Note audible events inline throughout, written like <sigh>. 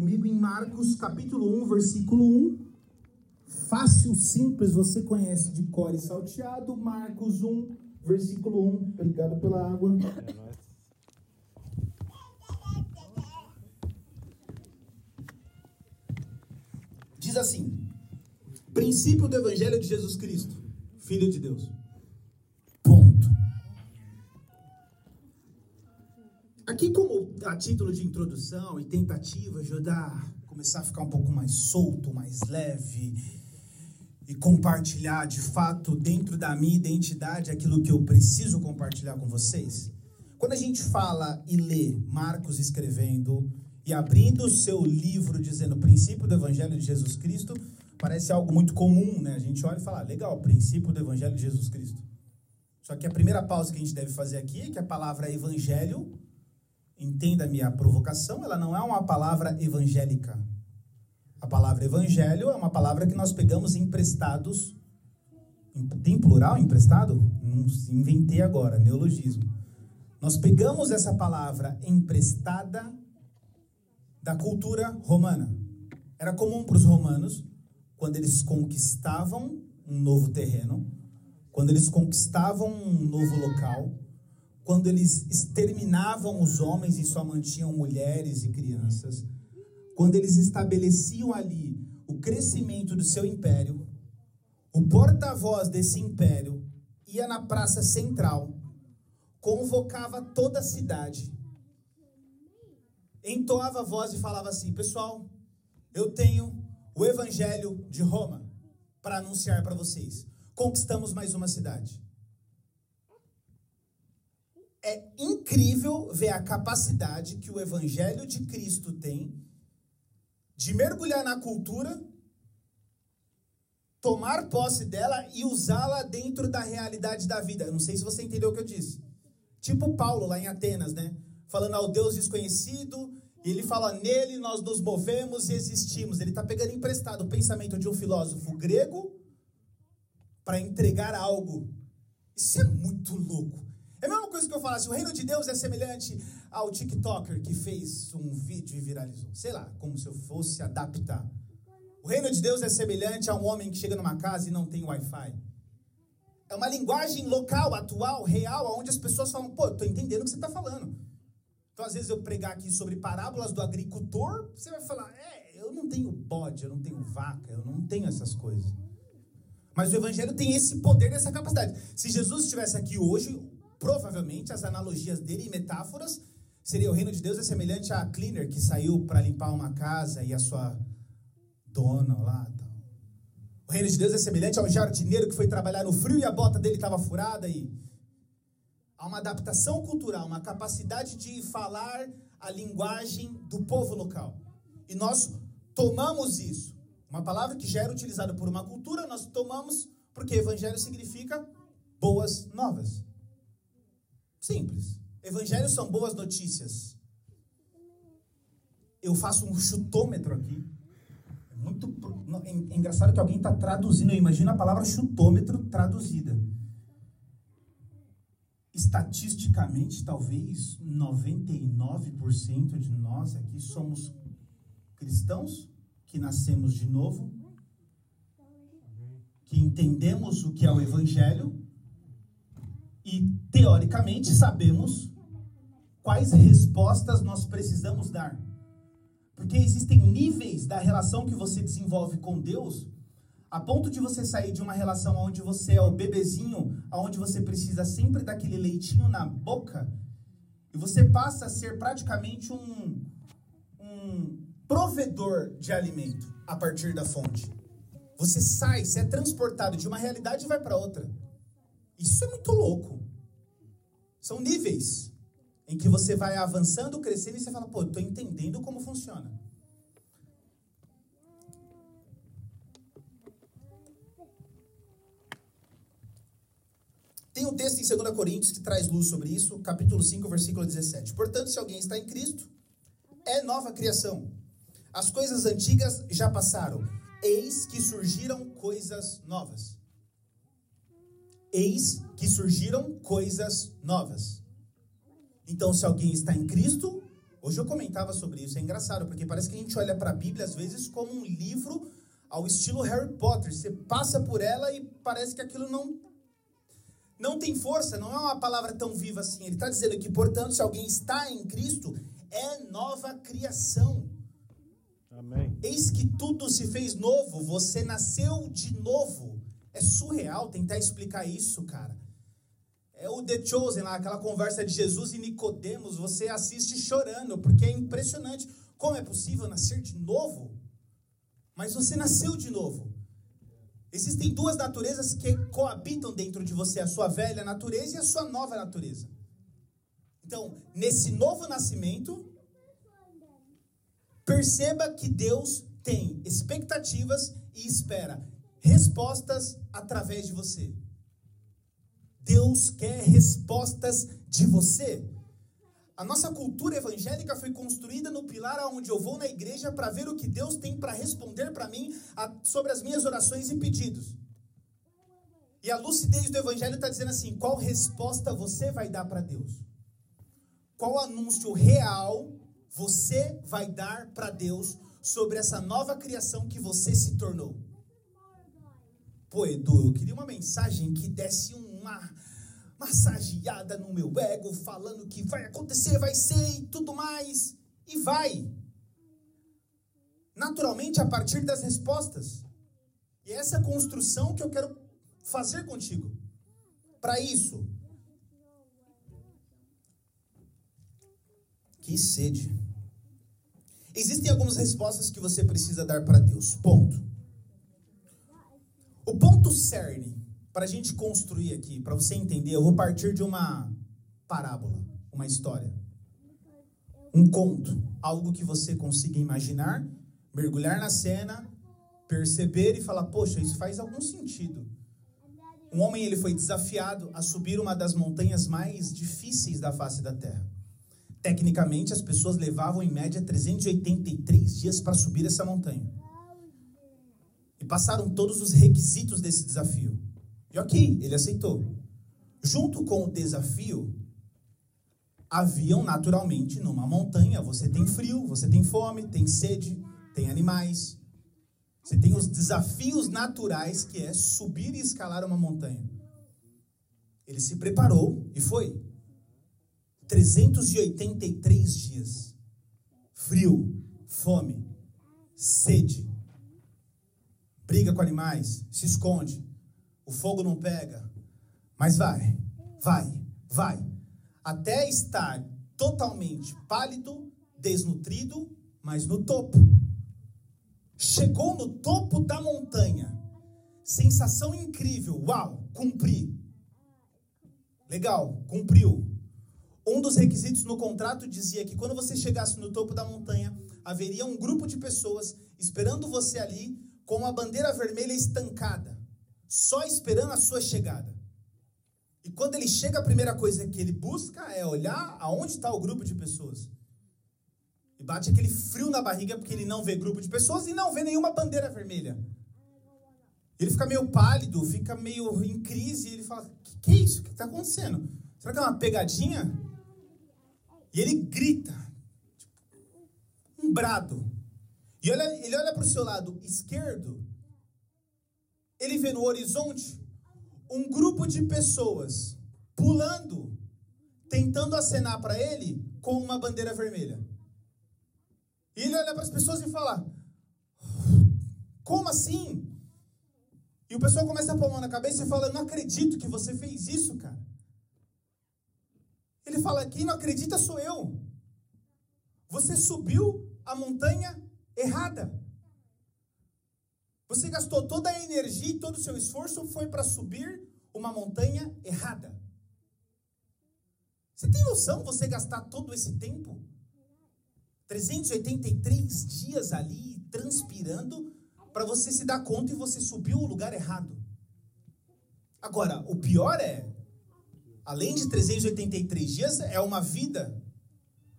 comigo em Marcos capítulo 1, versículo 1. Fácil, simples, você conhece de cor e salteado. Marcos 1, versículo 1. Obrigado pela água. <laughs> Diz assim: Princípio do Evangelho de Jesus Cristo, Filho de Deus. Aqui, como a título de introdução e tentativa de ajudar começar a ficar um pouco mais solto, mais leve e compartilhar de fato dentro da minha identidade aquilo que eu preciso compartilhar com vocês. Quando a gente fala e lê Marcos escrevendo e abrindo o seu livro dizendo o princípio do Evangelho de Jesus Cristo, parece algo muito comum, né? A gente olha e fala, legal, princípio do Evangelho de Jesus Cristo. Só que a primeira pausa que a gente deve fazer aqui é que a palavra evangelho, entenda a provocação, ela não é uma palavra evangélica. A palavra evangelho é uma palavra que nós pegamos emprestados. Tem plural emprestado? Não inventei agora, neologismo. Nós pegamos essa palavra emprestada da cultura romana. Era comum para os romanos, quando eles conquistavam um novo terreno, quando eles conquistavam um novo local, quando eles exterminavam os homens e só mantinham mulheres e crianças, quando eles estabeleciam ali o crescimento do seu império, o porta-voz desse império ia na praça central, convocava toda a cidade entoava a voz e falava assim: Pessoal, eu tenho o Evangelho de Roma para anunciar para vocês. Conquistamos mais uma cidade. É incrível ver a capacidade que o Evangelho de Cristo tem de mergulhar na cultura, tomar posse dela e usá-la dentro da realidade da vida. Eu não sei se você entendeu o que eu disse. Tipo Paulo lá em Atenas, né? falando ao Deus desconhecido, e ele fala, nele nós nos movemos e existimos. Ele está pegando emprestado o pensamento de um filósofo grego para entregar algo. Isso é muito louco. É a mesma coisa que eu falasse, o reino de Deus é semelhante ao TikToker que fez um vídeo e viralizou. Sei lá, como se eu fosse adaptar. O reino de Deus é semelhante a um homem que chega numa casa e não tem Wi-Fi. É uma linguagem local, atual, real, onde as pessoas falam, pô, tô entendendo o que você está falando. Então, às vezes, eu pregar aqui sobre parábolas do agricultor, você vai falar: é, eu não tenho bode, eu não tenho vaca, eu não tenho essas coisas. Mas o Evangelho tem esse poder, essa capacidade. Se Jesus estivesse aqui hoje, provavelmente as analogias dele e metáforas seria o reino de Deus é semelhante a cleaner que saiu para limpar uma casa e a sua dona lá. Tal. O reino de Deus é semelhante ao jardineiro que foi trabalhar no frio e a bota dele estava furada e Há uma adaptação cultural, uma capacidade de falar a linguagem do povo local. E nós tomamos isso. Uma palavra que já era utilizada por uma cultura, nós tomamos porque evangelho significa boas novas. Simples. Evangelhos são boas notícias. Eu faço um chutômetro aqui. É muito é engraçado que alguém está traduzindo. Eu imagino a palavra chutômetro traduzida estatisticamente, talvez 99% de nós aqui somos cristãos que nascemos de novo, que entendemos o que é o Evangelho e, teoricamente, sabemos quais respostas nós precisamos dar. Porque existem níveis da relação que você desenvolve com Deus a ponto de você sair de uma relação onde você é o bebezinho, onde você precisa sempre daquele leitinho na boca, e você passa a ser praticamente um, um provedor de alimento a partir da fonte. Você sai, você é transportado de uma realidade e vai para outra. Isso é muito louco. São níveis em que você vai avançando, crescendo e você fala, pô, estou entendendo como funciona. Tem um texto em 2 Coríntios que traz luz sobre isso, capítulo 5, versículo 17. Portanto, se alguém está em Cristo, é nova criação. As coisas antigas já passaram, eis que surgiram coisas novas. Eis que surgiram coisas novas. Então, se alguém está em Cristo, Hoje eu comentava sobre isso, é engraçado, porque parece que a gente olha para a Bíblia às vezes como um livro ao estilo Harry Potter. Você passa por ela e parece que aquilo não não tem força, não é uma palavra tão viva assim. Ele está dizendo que, portanto, se alguém está em Cristo, é nova criação. Amém. Eis que tudo se fez novo, você nasceu de novo. É surreal tentar explicar isso, cara. É o The Chosen lá, aquela conversa de Jesus e Nicodemos, você assiste chorando, porque é impressionante. Como é possível nascer de novo? Mas você nasceu de novo. Existem duas naturezas que coabitam dentro de você, a sua velha natureza e a sua nova natureza. Então, nesse novo nascimento, perceba que Deus tem expectativas e espera respostas através de você. Deus quer respostas de você. A nossa cultura evangélica foi construída no pilar aonde eu vou na igreja para ver o que Deus tem para responder para mim sobre as minhas orações e pedidos. E a lucidez do evangelho está dizendo assim: qual resposta você vai dar para Deus? Qual anúncio real você vai dar para Deus sobre essa nova criação que você se tornou? Pô, Edu, eu queria uma mensagem que desse uma massageada no meu ego, falando que vai acontecer, vai ser e tudo mais. E vai. Naturalmente, a partir das respostas. E é essa construção que eu quero fazer contigo. Para isso. Que sede. Existem algumas respostas que você precisa dar para Deus. Ponto. O ponto cerne para a gente construir aqui, para você entender, eu vou partir de uma parábola, uma história, um conto, algo que você consiga imaginar, mergulhar na cena, perceber e falar: poxa, isso faz algum sentido. Um homem ele foi desafiado a subir uma das montanhas mais difíceis da face da Terra. Tecnicamente, as pessoas levavam em média 383 dias para subir essa montanha. Passaram todos os requisitos desse desafio. E ok, ele aceitou. Junto com o desafio, haviam naturalmente numa montanha, você tem frio, você tem fome, tem sede, tem animais. Você tem os desafios naturais que é subir e escalar uma montanha. Ele se preparou e foi. 383 dias. Frio, fome, sede. Briga com animais, se esconde, o fogo não pega. Mas vai, vai, vai. Até estar totalmente pálido, desnutrido, mas no topo. Chegou no topo da montanha. Sensação incrível. Uau, cumpri. Legal, cumpriu. Um dos requisitos no contrato dizia que quando você chegasse no topo da montanha, haveria um grupo de pessoas esperando você ali com uma bandeira vermelha estancada só esperando a sua chegada. E quando ele chega, a primeira coisa que ele busca é olhar aonde está o grupo de pessoas. E bate aquele frio na barriga porque ele não vê grupo de pessoas e não vê nenhuma bandeira vermelha. Ele fica meio pálido, fica meio em crise. E ele fala: Que, que é isso? O que está acontecendo? Será que é uma pegadinha? E ele grita, tipo, um brado. E olha, ele olha para o seu lado esquerdo ele vê no horizonte um grupo de pessoas pulando, tentando acenar para ele com uma bandeira vermelha. E ele olha para as pessoas e fala: Como assim? E o pessoal começa a pôr a mão na cabeça e fala: Eu não acredito que você fez isso, cara. Ele fala: Quem não acredita sou eu. Você subiu a montanha errada. Você gastou toda a energia e todo o seu esforço foi para subir uma montanha errada. Você tem noção você gastar todo esse tempo? 383 dias ali transpirando para você se dar conta e você subiu o lugar errado. Agora, o pior é, além de 383 dias, é uma vida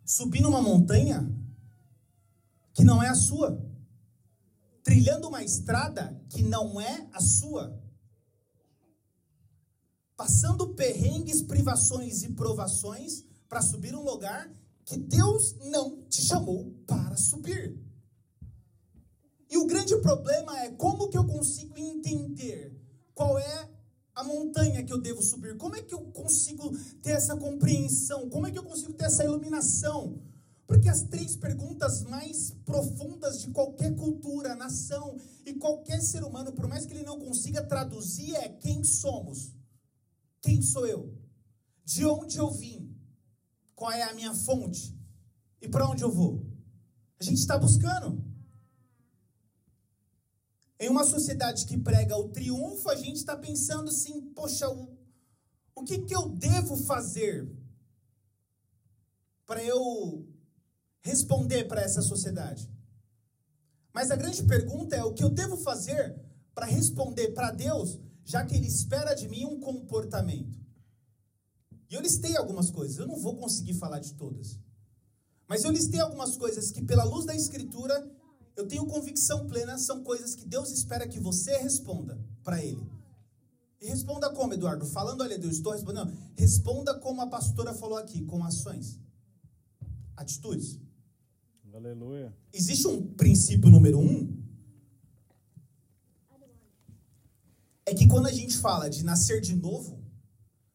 subindo uma montanha que não é a sua trilhando uma estrada que não é a sua, passando perrengues, privações e provações para subir um lugar que Deus não te chamou para subir. E o grande problema é como que eu consigo entender qual é a montanha que eu devo subir? Como é que eu consigo ter essa compreensão? Como é que eu consigo ter essa iluminação? Porque as três perguntas mais profundas de qualquer cultura, nação e qualquer ser humano, por mais que ele não consiga traduzir, é quem somos? Quem sou eu? De onde eu vim? Qual é a minha fonte? E para onde eu vou? A gente está buscando. Em uma sociedade que prega o triunfo, a gente está pensando assim: poxa, o, o que, que eu devo fazer para eu responder para essa sociedade? Mas a grande pergunta é: o que eu devo fazer para responder para Deus, já que Ele espera de mim um comportamento? E eu listei algumas coisas, eu não vou conseguir falar de todas. Mas eu listei algumas coisas que, pela luz da Escritura, eu tenho convicção plena, são coisas que Deus espera que você responda para Ele. E responda como, Eduardo? Falando, olha, Deus, estou respondendo. Responda como a pastora falou aqui, com ações, atitudes. Aleluia. Existe um princípio número um. É que quando a gente fala de nascer de novo,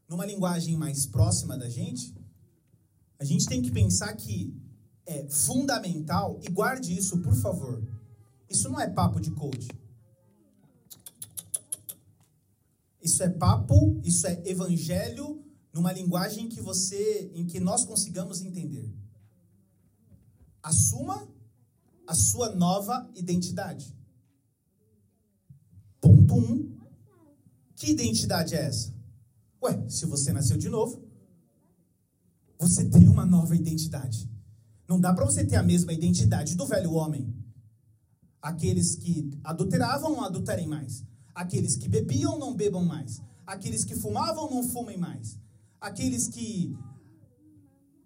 numa linguagem mais próxima da gente, a gente tem que pensar que é fundamental, e guarde isso, por favor. Isso não é papo de coach. Isso é papo, isso é evangelho numa linguagem que você, em que nós consigamos entender. Assuma a sua nova identidade. Ponto 1. Um. Que identidade é essa? Ué, se você nasceu de novo, você tem uma nova identidade. Não dá para você ter a mesma identidade do velho homem. Aqueles que adulteravam, não adulterem mais. Aqueles que bebiam, não bebam mais. Aqueles que fumavam, não fumem mais. Aqueles que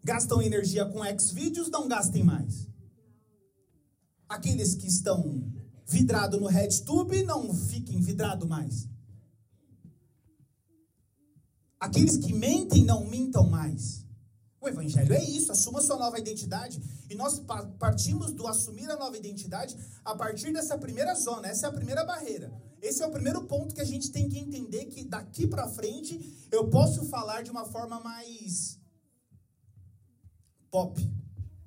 gastam energia com X-Vídeos, não gastem mais. Aqueles que estão vidrados no RedTube, não fiquem vidrado mais. Aqueles que mentem, não mintam mais. O evangelho é isso, assuma sua nova identidade. E nós partimos do assumir a nova identidade a partir dessa primeira zona, essa é a primeira barreira. Esse é o primeiro ponto que a gente tem que entender que daqui para frente eu posso falar de uma forma mais pop,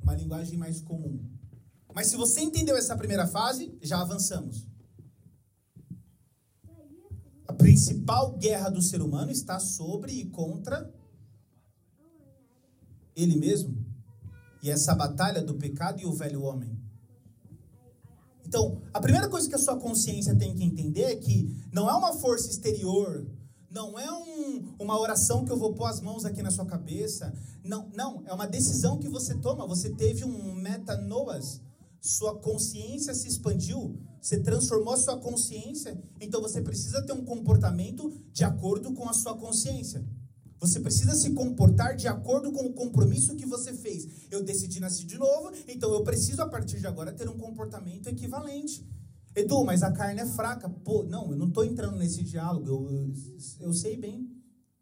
uma linguagem mais comum. Mas se você entendeu essa primeira fase, já avançamos. A principal guerra do ser humano está sobre e contra ele mesmo. E essa batalha do pecado e o velho homem. Então, a primeira coisa que a sua consciência tem que entender é que não é uma força exterior, não é um, uma oração que eu vou pôr as mãos aqui na sua cabeça. Não, não, é uma decisão que você toma. Você teve um metanoas, sua consciência se expandiu, você transformou a sua consciência, então você precisa ter um comportamento de acordo com a sua consciência. Você precisa se comportar de acordo com o compromisso que você fez. Eu decidi nascer de novo, então eu preciso, a partir de agora, ter um comportamento equivalente. Edu, mas a carne é fraca. Pô, não, eu não estou entrando nesse diálogo. Eu, eu, sei bem,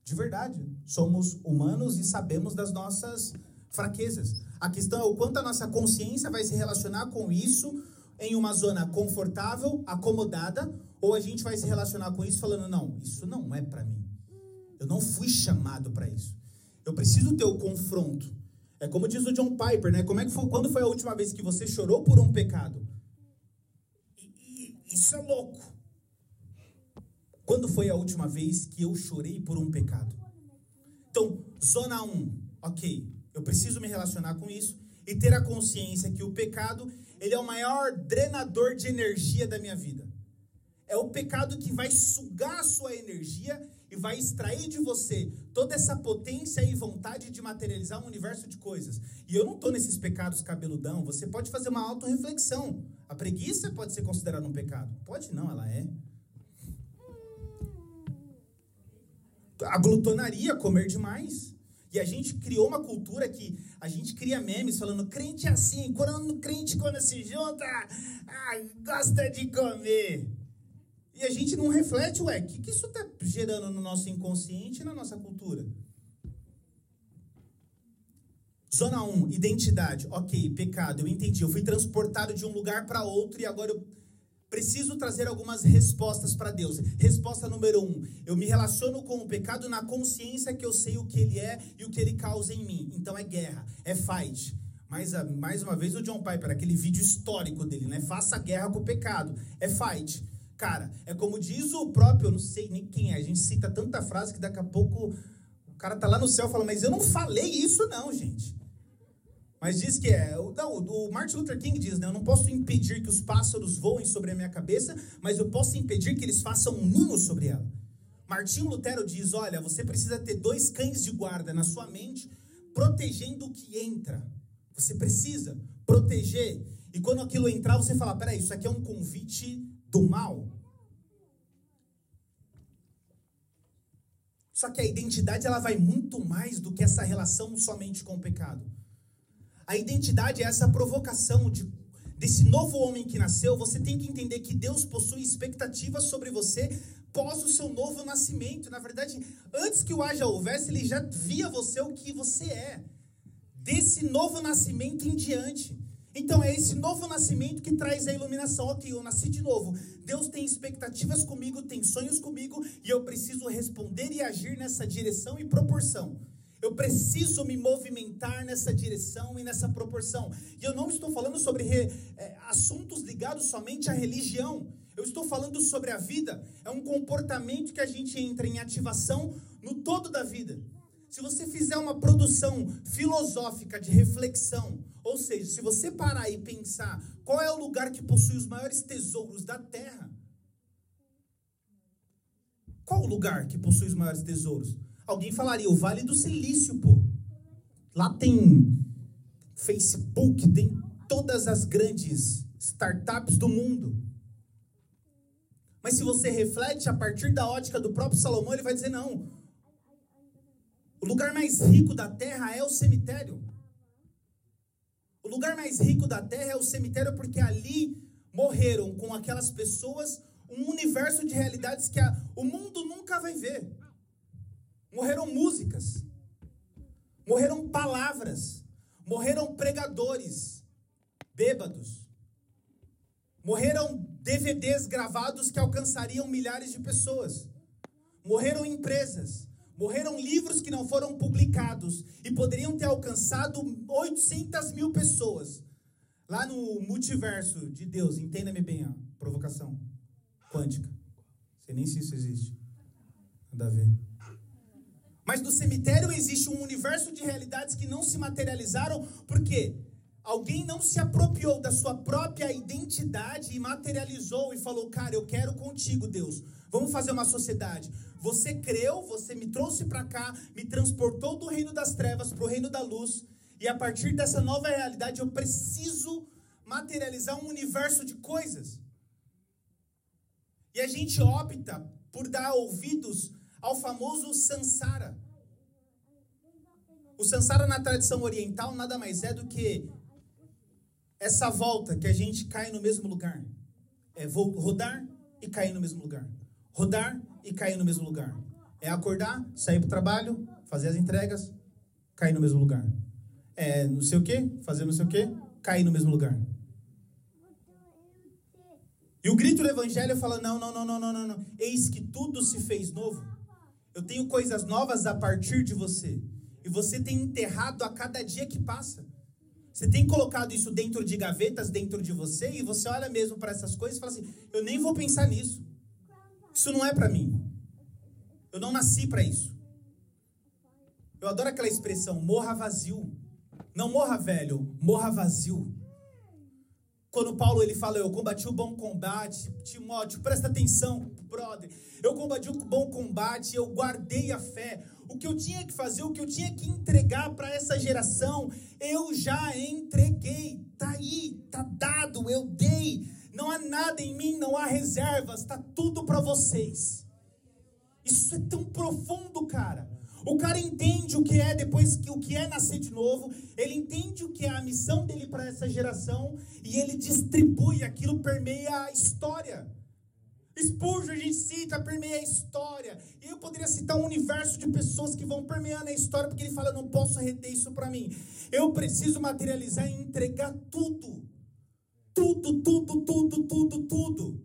de verdade. Somos humanos e sabemos das nossas fraquezas. A questão é o quanto a nossa consciência vai se relacionar com isso em uma zona confortável, acomodada, ou a gente vai se relacionar com isso falando, não, isso não é para mim. Eu não fui chamado para isso. Eu preciso ter o confronto. É como diz o John Piper, né? Como é que foi, quando foi a última vez que você chorou por um pecado? Isso é louco. Quando foi a última vez que eu chorei por um pecado? Então, zona 1, um, ok. Eu preciso me relacionar com isso e ter a consciência que o pecado ele é o maior drenador de energia da minha vida. É o pecado que vai sugar a sua energia e vai extrair de você toda essa potência e vontade de materializar um universo de coisas. E eu não estou nesses pecados cabeludão. Você pode fazer uma autorreflexão. A preguiça pode ser considerada um pecado? Pode não, ela é. A glutonaria, comer demais. E a gente criou uma cultura que a gente cria memes falando crente é assim, quando crente quando se junta, ah, gosta de comer. E a gente não reflete, ué, o que, que isso está gerando no nosso inconsciente e na nossa cultura? Zona 1, identidade. Ok, pecado, eu entendi. Eu fui transportado de um lugar para outro e agora eu preciso trazer algumas respostas para Deus. Resposta número um: eu me relaciono com o pecado na consciência que eu sei o que ele é e o que ele causa em mim. Então é guerra, é fight. Mais, mais uma vez o John Piper, aquele vídeo histórico dele, né? Faça guerra com o pecado. É fight. Cara, é como diz o próprio, eu não sei nem quem é, a gente cita tanta frase que daqui a pouco o cara tá lá no céu falando, mas eu não falei isso não, gente. Mas diz que é. Não, o Martin Luther King diz, né? Eu não posso impedir que os pássaros voem sobre a minha cabeça, mas eu posso impedir que eles façam um ninho sobre ela. Martinho Lutero diz: olha, você precisa ter dois cães de guarda na sua mente, protegendo o que entra. Você precisa proteger. E quando aquilo entrar, você fala: peraí, isso aqui é um convite do mal. Só que a identidade ela vai muito mais do que essa relação somente com o pecado. A identidade é essa provocação de, desse novo homem que nasceu. Você tem que entender que Deus possui expectativas sobre você pós o seu novo nascimento. Na verdade, antes que o haja houvesse, ele já via você o que você é. Desse novo nascimento em diante. Então é esse novo nascimento que traz a iluminação. Ok, eu nasci de novo. Deus tem expectativas comigo, tem sonhos comigo, e eu preciso responder e agir nessa direção e proporção. Eu preciso me movimentar nessa direção e nessa proporção. E eu não estou falando sobre re, é, assuntos ligados somente à religião. Eu estou falando sobre a vida. É um comportamento que a gente entra em ativação no todo da vida. Se você fizer uma produção filosófica de reflexão, ou seja, se você parar e pensar qual é o lugar que possui os maiores tesouros da terra, qual o lugar que possui os maiores tesouros? Alguém falaria, o Vale do Silício, pô. Lá tem Facebook, tem todas as grandes startups do mundo. Mas se você reflete a partir da ótica do próprio Salomão, ele vai dizer: não. O lugar mais rico da terra é o cemitério. O lugar mais rico da terra é o cemitério porque ali morreram com aquelas pessoas um universo de realidades que a, o mundo nunca vai ver. Morreram músicas, morreram palavras, morreram pregadores, bêbados, morreram DVDs gravados que alcançariam milhares de pessoas, morreram empresas, morreram livros que não foram publicados e poderiam ter alcançado 800 mil pessoas. Lá no multiverso de Deus, entenda-me bem a provocação quântica. Sei nem se isso existe. Nada a ver. Mas no cemitério existe um universo de realidades que não se materializaram porque alguém não se apropriou da sua própria identidade e materializou e falou: Cara, eu quero contigo, Deus. Vamos fazer uma sociedade. Você creu, você me trouxe para cá, me transportou do reino das trevas para o reino da luz. E a partir dessa nova realidade eu preciso materializar um universo de coisas. E a gente opta por dar ouvidos ao famoso Sansara. O Sansara na tradição oriental nada mais é do que essa volta que a gente cai no mesmo lugar. É rodar e cair no mesmo lugar. Rodar e cair no mesmo lugar. É acordar, sair para o trabalho, fazer as entregas, cair no mesmo lugar. É não sei o que, fazer não sei o que, cair no mesmo lugar. E o grito do evangelho fala: não, não, não, não, não, não. Eis que tudo se fez novo. Eu tenho coisas novas a partir de você. E você tem enterrado a cada dia que passa. Você tem colocado isso dentro de gavetas dentro de você e você olha mesmo para essas coisas e fala assim: eu nem vou pensar nisso. Isso não é para mim. Eu não nasci para isso. Eu adoro aquela expressão morra vazio. Não morra velho, morra vazio. Quando Paulo ele fala, eu combati o bom combate, Timóteo, presta atenção, brother. Eu combati o bom combate, eu guardei a fé. O que eu tinha que fazer, o que eu tinha que entregar para essa geração, eu já entreguei. Tá aí, tá dado, eu dei. Não há nada em mim, não há reservas, tá tudo para vocês. Isso é tão profundo, cara. O cara entende o que é depois que o que é nascer de novo, ele entende o que é a missão dele para essa geração e ele distribui aquilo permeia a história. Spurgeon a gente cita, permeia a história. E eu poderia citar um universo de pessoas que vão permeando a história, porque ele fala: não posso reter isso para mim. Eu preciso materializar e entregar tudo. Tudo, tudo, tudo, tudo, tudo.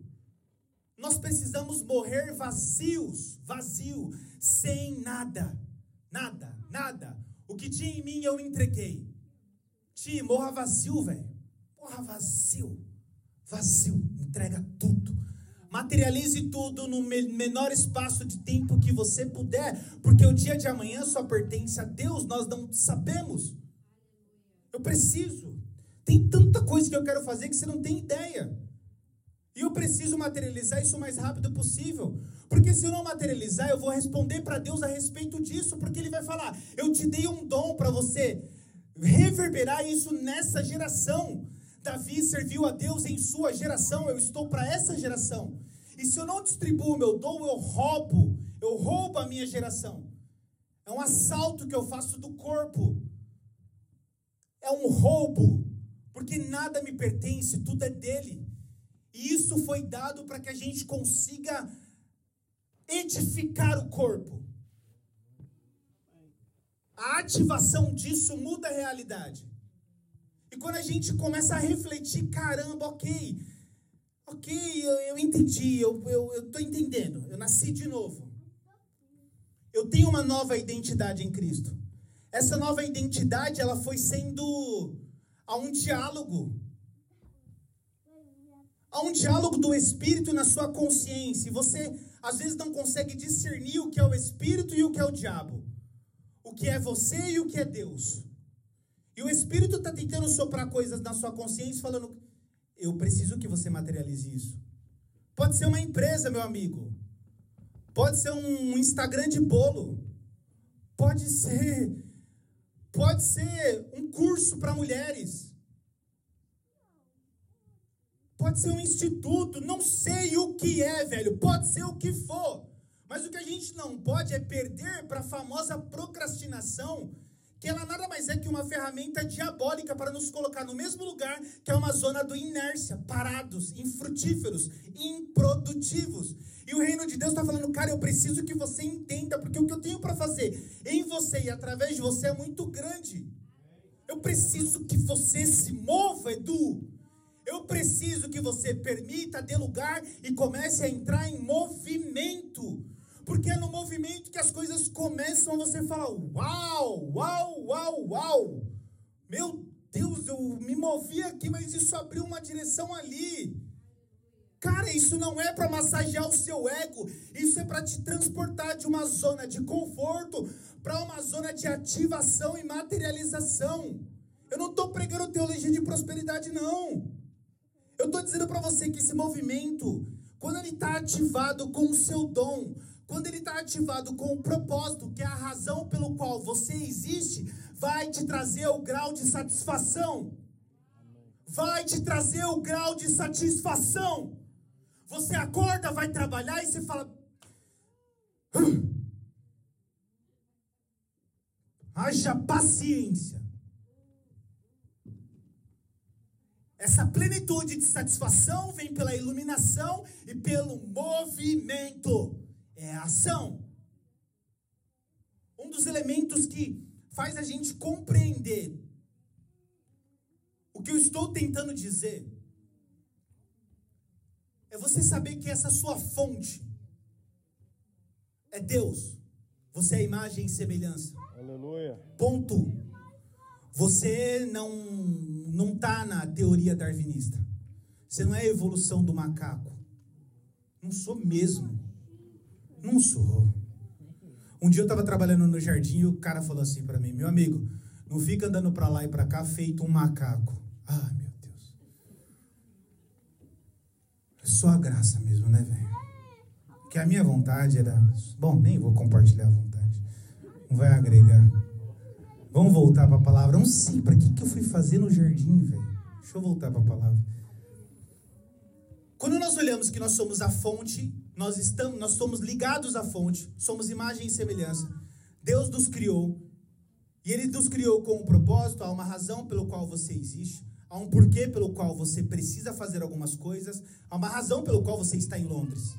Nós precisamos morrer vazios, vazio, sem nada. Nada, nada. O que tinha em mim eu entreguei. Ti, morra vazio, velho. Morra vazio. Vazio. Entrega tudo. Materialize tudo no menor espaço de tempo que você puder, porque o dia de amanhã só pertence a Deus, nós não sabemos. Eu preciso. Tem tanta coisa que eu quero fazer que você não tem ideia. E eu preciso materializar isso o mais rápido possível. Porque se eu não materializar, eu vou responder para Deus a respeito disso, porque Ele vai falar: Eu te dei um dom para você reverberar isso nessa geração. Davi serviu a Deus em sua geração, eu estou para essa geração. E se eu não distribuo meu dom, eu roubo, eu roubo a minha geração. É um assalto que eu faço do corpo. É um roubo, porque nada me pertence, tudo é dele. E isso foi dado para que a gente consiga edificar o corpo. A ativação disso muda a realidade. E quando a gente começa a refletir, caramba, ok, ok, eu, eu entendi, eu, eu, eu entendendo, eu nasci de novo. Eu tenho uma nova identidade em Cristo. Essa nova identidade, ela foi sendo a um diálogo. Há um diálogo do Espírito na sua consciência. E você, às vezes, não consegue discernir o que é o Espírito e o que é o diabo. O que é você e o que é Deus. E o Espírito está tentando soprar coisas na sua consciência, falando: eu preciso que você materialize isso. Pode ser uma empresa, meu amigo. Pode ser um Instagram de bolo. Pode ser. Pode ser um curso para mulheres. Pode ser um instituto. Não sei o que é, velho. Pode ser o que for. Mas o que a gente não pode é perder para a famosa procrastinação que ela nada mais é que uma ferramenta diabólica para nos colocar no mesmo lugar que é uma zona do inércia, parados, infrutíferos, improdutivos. E o reino de Deus está falando, cara, eu preciso que você entenda, porque o que eu tenho para fazer em você e através de você é muito grande. Eu preciso que você se mova, Edu. Eu preciso que você permita, dê lugar e comece a entrar em movimento. Porque é no movimento que as coisas começam a você falar: uau, uau, uau, uau. Meu Deus, eu me movi aqui, mas isso abriu uma direção ali. Cara, isso não é para massagear o seu ego, isso é para te transportar de uma zona de conforto para uma zona de ativação e materialização. Eu não estou pregando teologia de prosperidade, não. Eu estou dizendo para você que esse movimento, quando ele está ativado com o seu dom, quando ele está ativado com o propósito, que é a razão pelo qual você existe, vai te trazer o grau de satisfação. Vai te trazer o grau de satisfação. Você acorda, vai trabalhar e você fala. Haja paciência. Essa plenitude de satisfação vem pela iluminação e pelo movimento é a ação. Um dos elementos que faz a gente compreender o que eu estou tentando dizer é você saber que essa sua fonte é Deus. Você é imagem e semelhança. Aleluia. Ponto. Você não não tá na teoria darwinista. Você não é a evolução do macaco. Não sou mesmo. Não sou. Um dia eu estava trabalhando no jardim e o cara falou assim para mim: Meu amigo, não fica andando para lá e para cá feito um macaco. Ah, meu Deus. É só a graça mesmo, né, velho? Que a minha vontade era. Bom, nem vou compartilhar a vontade. Não vai agregar. Vamos voltar para a palavra. Não sei para que, que eu fui fazer no jardim, velho. Deixa eu voltar para a palavra. Quando nós olhamos que nós somos a fonte nós estamos, nós somos ligados à fonte, somos imagem e semelhança. Deus nos criou e Ele nos criou com um propósito, há uma razão pelo qual você existe, há um porquê pelo qual você precisa fazer algumas coisas, há uma razão pelo qual você está em Londres.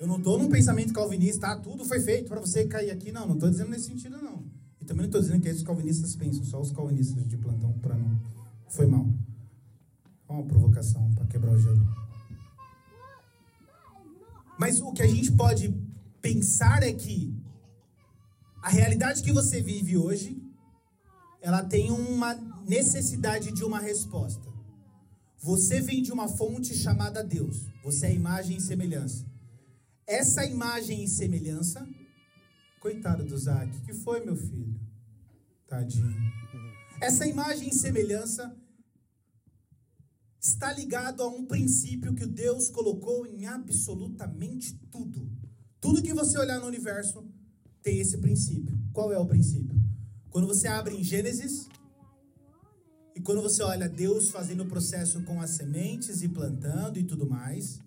Eu não estou num pensamento calvinista, ah, tudo foi feito para você cair aqui. Não, não estou dizendo nesse sentido, não. E também não estou dizendo que os calvinistas pensam, só os calvinistas de plantão para não. Foi mal. Uma provocação para quebrar o gelo. Mas o que a gente pode pensar é que a realidade que você vive hoje, ela tem uma necessidade de uma resposta. Você vem de uma fonte chamada Deus. Você é imagem e semelhança. Essa imagem e semelhança, coitado do Zac, que foi meu filho? Tadinho. Essa imagem e semelhança está ligado a um princípio que Deus colocou em absolutamente tudo. Tudo que você olhar no universo tem esse princípio. Qual é o princípio? Quando você abre em Gênesis e quando você olha Deus fazendo o processo com as sementes e plantando e tudo mais,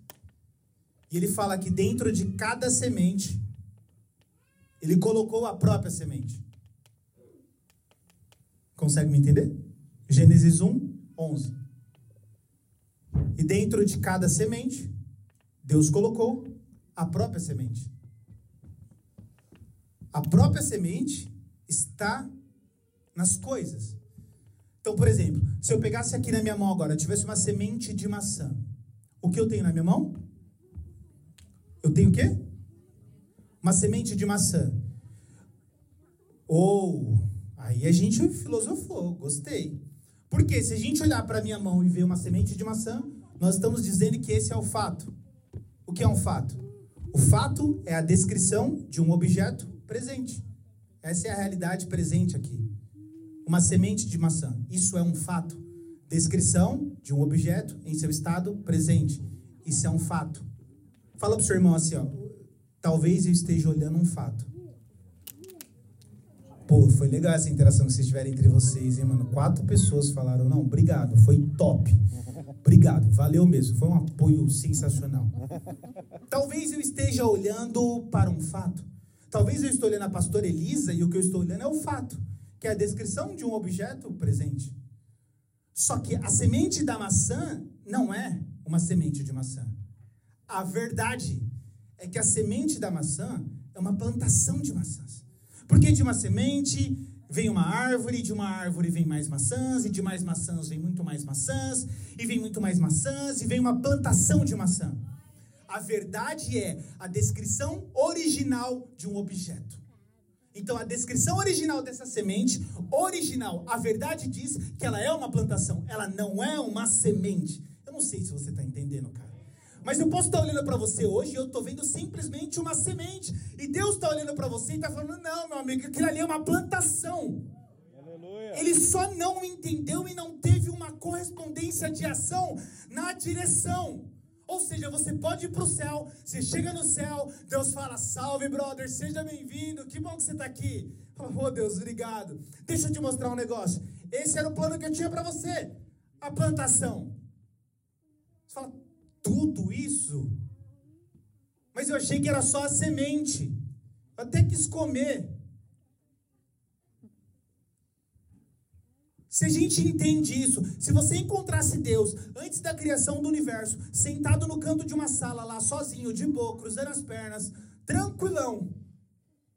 e ele fala que dentro de cada semente ele colocou a própria semente. Consegue me entender? Gênesis 1, 11. E dentro de cada semente, Deus colocou a própria semente. A própria semente está nas coisas. Então, por exemplo, se eu pegasse aqui na minha mão agora, tivesse uma semente de maçã, o que eu tenho na minha mão? Eu tenho o quê? Uma semente de maçã. Ou, aí a gente filosofou, gostei. Porque se a gente olhar para a minha mão e ver uma semente de maçã, nós estamos dizendo que esse é o fato. O que é um fato? O fato é a descrição de um objeto presente. Essa é a realidade presente aqui. Uma semente de maçã. Isso é um fato. Descrição de um objeto em seu estado presente. Isso é um fato. Fala pro seu irmão assim, ó. Talvez eu esteja olhando um fato. Pô, foi legal essa interação que vocês tiveram entre vocês, hein, mano? Quatro pessoas falaram, não, obrigado, foi top. Obrigado, valeu mesmo, foi um apoio sensacional. Talvez eu esteja olhando para um fato. Talvez eu estou olhando a pastora Elisa e o que eu estou olhando é o fato, que é a descrição de um objeto presente. Só que a semente da maçã não é uma semente de maçã. A verdade é que a semente da maçã é uma plantação de maçãs. Porque de uma semente vem uma árvore, de uma árvore vem mais maçãs, e de mais maçãs vem muito mais maçãs, e vem muito mais maçãs, e vem uma plantação de maçã. A verdade é a descrição original de um objeto. Então, a descrição original dessa semente, original, a verdade diz que ela é uma plantação, ela não é uma semente. Eu não sei se você está entendendo, cara. Mas eu posso estar olhando para você hoje e eu estou vendo simplesmente uma semente. E Deus está olhando para você e está falando: não, meu amigo, aquilo ali é uma plantação. Aleluia. Ele só não entendeu e não teve uma correspondência de ação na direção. Ou seja, você pode ir para o céu, você chega no céu, Deus fala: salve, brother, seja bem-vindo, que bom que você está aqui. Oh Deus, obrigado. Deixa eu te mostrar um negócio. Esse era o plano que eu tinha para você: a plantação. Você fala, tudo isso? Mas eu achei que era só a semente. Eu até quis comer. Se a gente entende isso, se você encontrasse Deus antes da criação do universo, sentado no canto de uma sala lá, sozinho, de boa, cruzando as pernas, tranquilão,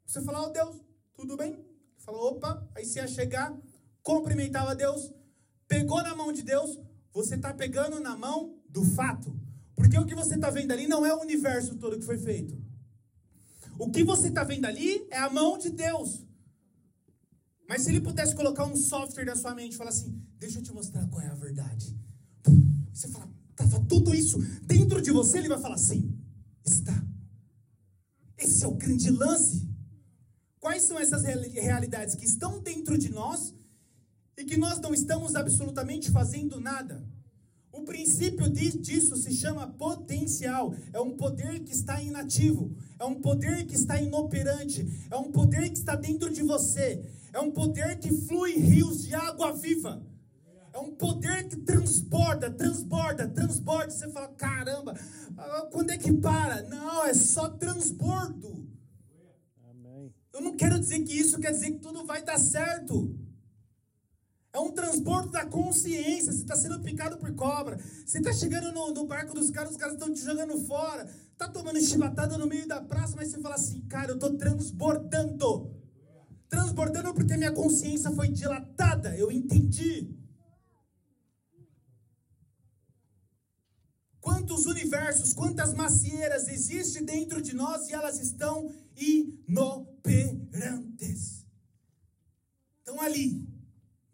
você falava, oh, Deus, tudo bem? Falou, opa, aí você ia chegar, cumprimentava Deus, pegou na mão de Deus, você está pegando na mão do fato. Porque o que você está vendo ali não é o universo todo que foi feito. O que você está vendo ali é a mão de Deus. Mas se ele pudesse colocar um software na sua mente e falar assim: Deixa eu te mostrar qual é a verdade. Você fala, tava tudo isso dentro de você, ele vai falar assim: Está. Esse é o grande lance. Quais são essas realidades que estão dentro de nós e que nós não estamos absolutamente fazendo nada? O princípio disso se chama potencial. É um poder que está inativo. É um poder que está inoperante. É um poder que está dentro de você. É um poder que flui rios de água viva. É um poder que transborda, transborda, transborda. Você fala, caramba, ah, quando é que para? Não, é só transbordo. Eu não quero dizer que isso quer dizer que tudo vai dar certo. É um transbordo da consciência. Você está sendo picado por cobra. Você está chegando no, no, barco dos caras, os caras estão te jogando fora. Tá tomando chibatada no meio da praça, mas você fala assim, cara, eu estou transbordando. Transbordando porque minha consciência foi dilatada. Eu entendi. Quantos universos, quantas macieiras existem dentro de nós e elas estão inoperantes. Estão ali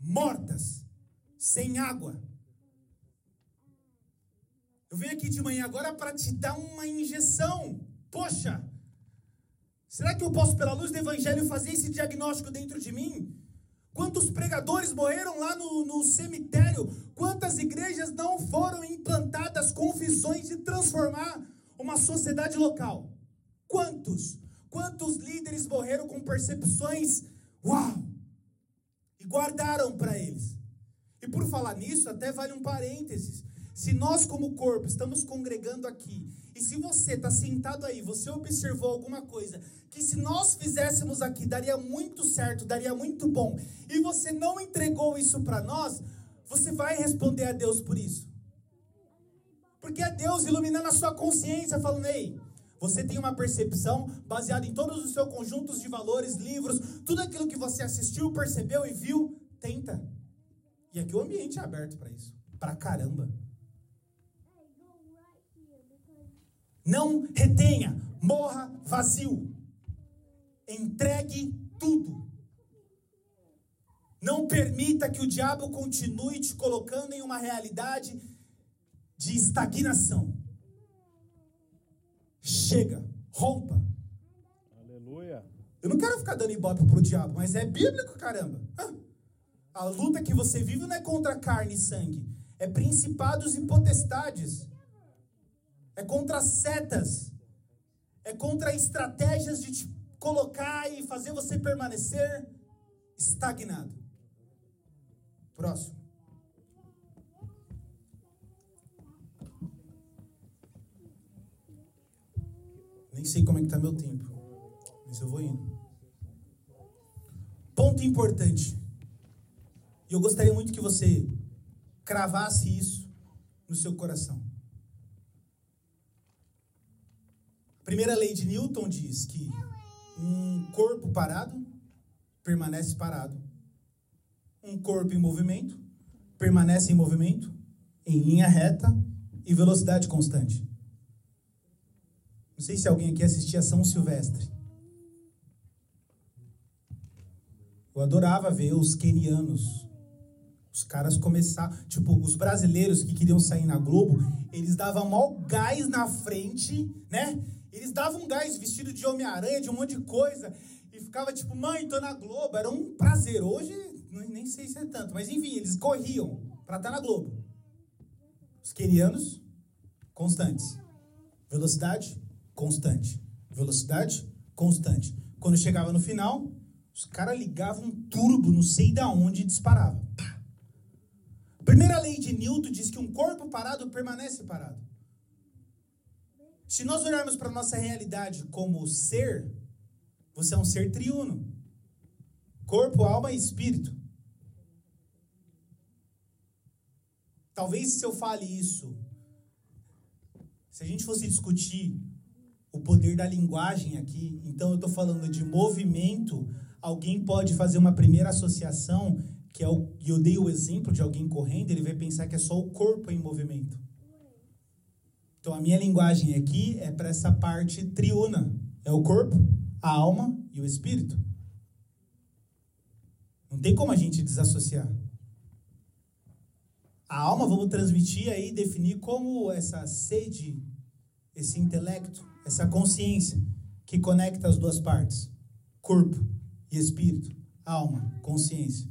mortas, sem água. Eu venho aqui de manhã agora para te dar uma injeção. Poxa, será que eu posso, pela luz do Evangelho, fazer esse diagnóstico dentro de mim? Quantos pregadores morreram lá no, no cemitério? Quantas igrejas não foram implantadas com visões de transformar uma sociedade local? Quantos? Quantos líderes morreram com percepções? Uau! Guardaram para eles. E por falar nisso, até vale um parênteses. Se nós, como corpo, estamos congregando aqui, e se você está sentado aí, você observou alguma coisa que se nós fizéssemos aqui daria muito certo, daria muito bom, e você não entregou isso para nós, você vai responder a Deus por isso. Porque é Deus iluminando a sua consciência, falando: ei, você tem uma percepção baseada em todos os seus conjuntos de valores, livros, tudo aquilo que você assistiu, percebeu e viu, tenta. E aqui o ambiente é aberto para isso. Pra caramba. Não retenha, morra vazio. Entregue tudo. Não permita que o diabo continue te colocando em uma realidade de estagnação. Chega, rompa. Aleluia. Eu não quero ficar dando ibope pro diabo, mas é bíblico, caramba. A luta que você vive não é contra carne e sangue, é principados e potestades. É contra setas. É contra estratégias de te colocar e fazer você permanecer estagnado. Próximo. Nem sei como é que está meu tempo, mas eu vou indo. Ponto importante. E eu gostaria muito que você cravasse isso no seu coração. A primeira lei de Newton diz que um corpo parado permanece parado. Um corpo em movimento permanece em movimento, em linha reta e velocidade constante. Não sei se alguém aqui assistia São Silvestre. Eu adorava ver os quenianos. Os caras começaram. Tipo, os brasileiros que queriam sair na Globo, eles davam mal gás na frente, né? Eles davam gás vestido de Homem-Aranha, de um monte de coisa. E ficava tipo, mãe, tô na Globo. Era um prazer. Hoje, nem sei se é tanto. Mas enfim, eles corriam para estar tá na Globo. Os quenianos, constantes. Velocidade, constante. Velocidade constante. Quando chegava no final, os caras ligavam um turbo, não sei da onde, e disparava. Primeira lei de Newton diz que um corpo parado permanece parado. Se nós olharmos para a nossa realidade como ser, você é um ser triuno. Corpo, alma e espírito. Talvez se eu fale isso, se a gente fosse discutir o poder da linguagem aqui. Então eu estou falando de movimento. Alguém pode fazer uma primeira associação, que é o, eu dei o exemplo de alguém correndo, ele vai pensar que é só o corpo em movimento. Então a minha linguagem aqui é para essa parte triuna. É o corpo, a alma e o espírito. Não tem como a gente desassociar. A alma vamos transmitir aí, definir como essa sede, esse intelecto, essa consciência que conecta as duas partes, corpo e espírito, alma, consciência.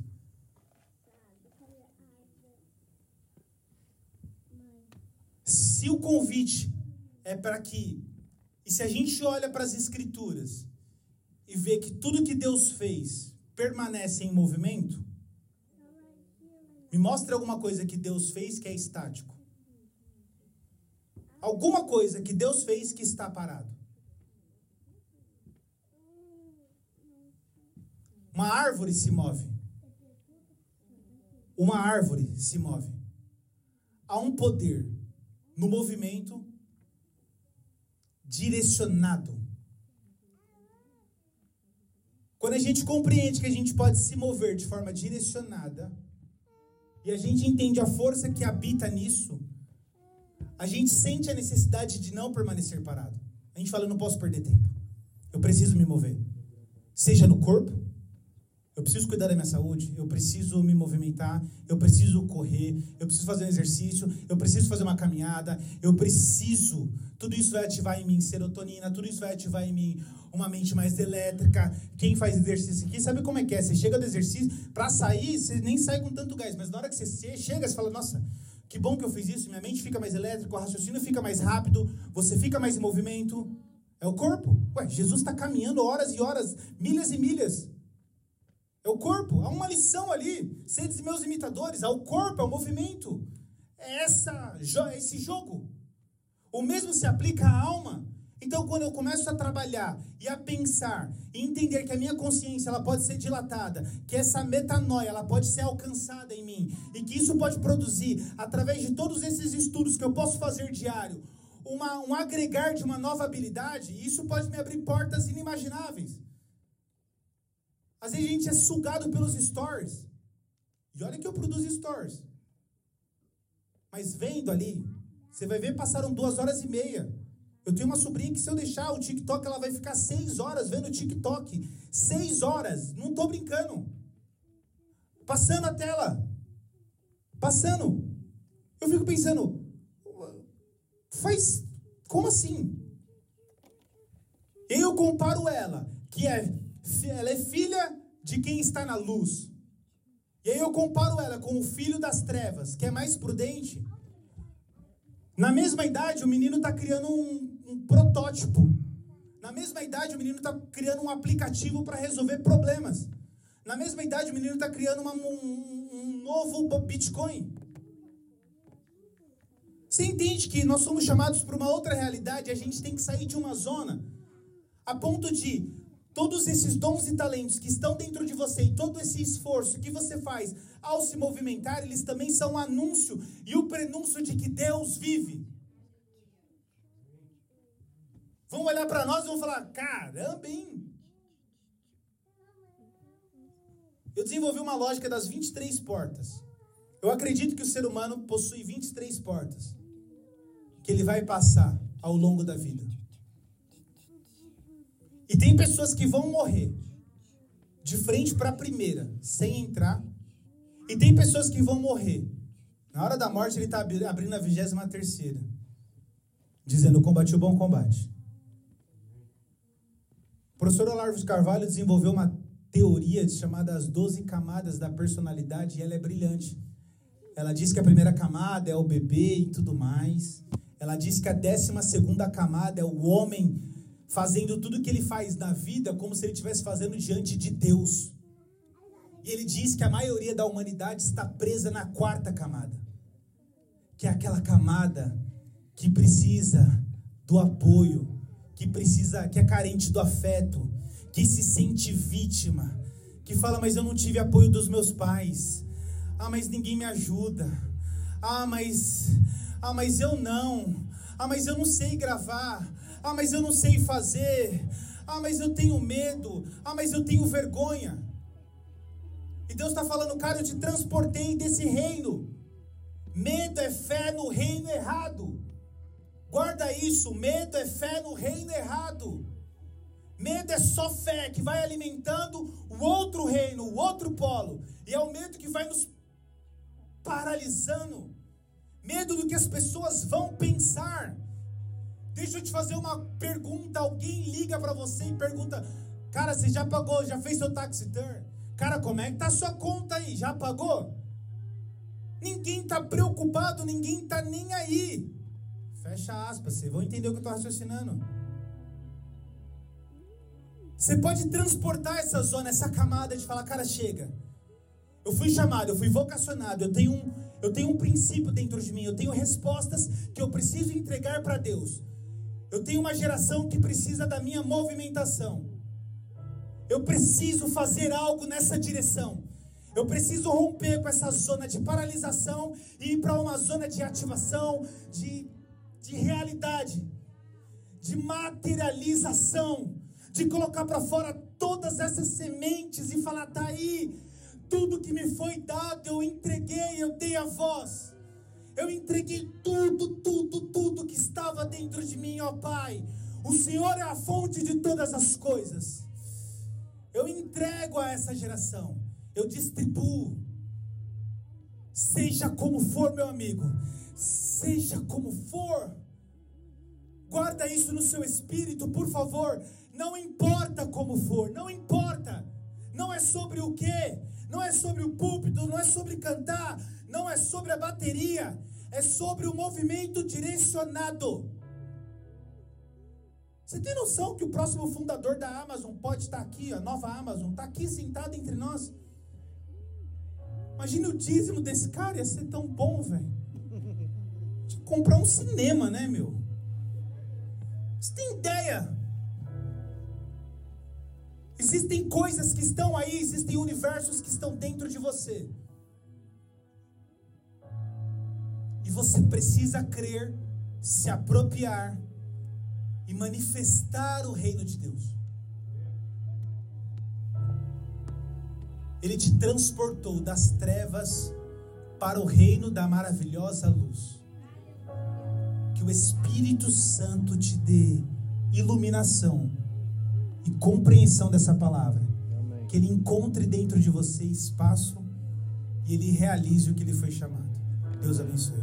Se o convite é para que, e se a gente olha para as escrituras e vê que tudo que Deus fez permanece em movimento, me mostre alguma coisa que Deus fez que é estático alguma coisa que Deus fez que está parado. Uma árvore se move. uma árvore se move. Há um poder no movimento direcionado. Quando a gente compreende que a gente pode se mover de forma direcionada, e a gente entende a força que habita nisso, a gente sente a necessidade de não permanecer parado. A gente fala, eu não posso perder tempo. Eu preciso me mover. Seja no corpo, eu preciso cuidar da minha saúde, eu preciso me movimentar, eu preciso correr, eu preciso fazer um exercício, eu preciso fazer uma caminhada, eu preciso. Tudo isso vai ativar em mim serotonina, tudo isso vai ativar em mim uma mente mais elétrica. Quem faz exercício aqui sabe como é que é. Você chega do exercício, para sair, você nem sai com tanto gás, mas na hora que você chega, você fala, nossa, que bom que eu fiz isso, minha mente fica mais elétrica, o raciocínio fica mais rápido, você fica mais em movimento. É o corpo. Ué, Jesus está caminhando horas e horas, milhas e milhas. É o corpo. Há uma lição ali. Sedes meus imitadores. Há o corpo, é o movimento. É essa, esse jogo. O mesmo se aplica à alma. Então, quando eu começo a trabalhar e a pensar e entender que a minha consciência ela pode ser dilatada, que essa metanoia ela pode ser alcançada em mim e que isso pode produzir através de todos esses estudos que eu posso fazer diário, uma, um agregar de uma nova habilidade, isso pode me abrir portas inimagináveis. Às vezes a gente é sugado pelos stories. E olha que eu produzo stories. Mas vendo ali, você vai ver, passaram duas horas e meia. Eu tenho uma sobrinha que se eu deixar o TikTok, ela vai ficar seis horas vendo o TikTok. Seis horas, não tô brincando. Passando a tela. Passando. Eu fico pensando, faz, como assim? Eu comparo ela, que é, ela é filha de quem está na luz. E aí eu comparo ela com o filho das trevas, que é mais prudente. Na mesma idade, o menino está criando um, protótipo. Na mesma idade, o menino está criando um aplicativo para resolver problemas. Na mesma idade, o menino está criando uma, um, um novo Bitcoin. Você entende que nós somos chamados para uma outra realidade, a gente tem que sair de uma zona a ponto de todos esses dons e talentos que estão dentro de você e todo esse esforço que você faz ao se movimentar, eles também são anúncio e o prenúncio de que Deus vive. Vão olhar para nós e vão falar: caramba, hein? Eu desenvolvi uma lógica das 23 portas. Eu acredito que o ser humano possui 23 portas que ele vai passar ao longo da vida. E tem pessoas que vão morrer de frente para a primeira, sem entrar. E tem pessoas que vão morrer. Na hora da morte, ele está abrindo a vigésima terceira. Dizendo, combati o bom combate. O professor Olavo Carvalho desenvolveu uma teoria chamada as 12 camadas da personalidade e ela é brilhante. Ela diz que a primeira camada é o bebê e tudo mais. Ela diz que a décima segunda camada é o homem fazendo tudo que ele faz na vida como se ele estivesse fazendo diante de Deus. E ele diz que a maioria da humanidade está presa na quarta camada, que é aquela camada que precisa do apoio, que precisa, que é carente do afeto, que se sente vítima, que fala, mas eu não tive apoio dos meus pais. Ah, mas ninguém me ajuda. Ah, mas ah, mas eu não. Ah, mas eu não sei gravar. Ah, mas eu não sei fazer. Ah, mas eu tenho medo. Ah, mas eu tenho vergonha. E Deus está falando, cara, eu te transportei desse reino. Medo é fé no reino errado. Guarda isso, medo é fé no reino errado. Medo é só fé que vai alimentando o outro reino, o outro polo. E é o medo que vai nos paralisando. Medo do que as pessoas vão pensar. Deixa eu te fazer uma pergunta. Alguém liga para você e pergunta: Cara, você já pagou? Já fez seu taxi turn? Cara, como é que tá a sua conta aí? Já pagou? Ninguém tá preocupado, ninguém tá nem aí. Fecha aspas, vocês vão entender o que eu tô raciocinando. Você pode transportar essa zona, essa camada de falar, cara, chega. Eu fui chamado, eu fui vocacionado, eu tenho um, eu tenho um princípio dentro de mim, eu tenho respostas que eu preciso entregar para Deus. Eu tenho uma geração que precisa da minha movimentação. Eu preciso fazer algo nessa direção. Eu preciso romper com essa zona de paralisação e ir para uma zona de ativação, de, de realidade, de materialização, de colocar para fora todas essas sementes e falar: tá aí, tudo que me foi dado, eu entreguei, eu dei a voz. Eu entreguei tudo, tudo, tudo que estava dentro de mim, ó Pai. O Senhor é a fonte de todas as coisas. Eu entrego a essa geração. Eu distribuo. Seja como for, meu amigo. Seja como for. Guarda isso no seu espírito, por favor. Não importa como for, não importa. Não é sobre o que, não é sobre o púlpito, não é sobre cantar, não é sobre a bateria, é sobre o movimento direcionado. Você tem noção que o próximo fundador da Amazon pode estar aqui, a nova Amazon, está aqui sentado entre nós? Imagina o dízimo desse cara, ia ser tão bom, velho. Comprar um cinema, né, meu? Você tem ideia? Existem coisas que estão aí, existem universos que estão dentro de você. E você precisa crer, se apropriar e manifestar o reino de Deus. Ele te transportou das trevas para o reino da maravilhosa luz. Que o Espírito Santo te dê iluminação e compreensão dessa palavra. Amém. Que ele encontre dentro de você espaço e ele realize o que ele foi chamado. Deus abençoe.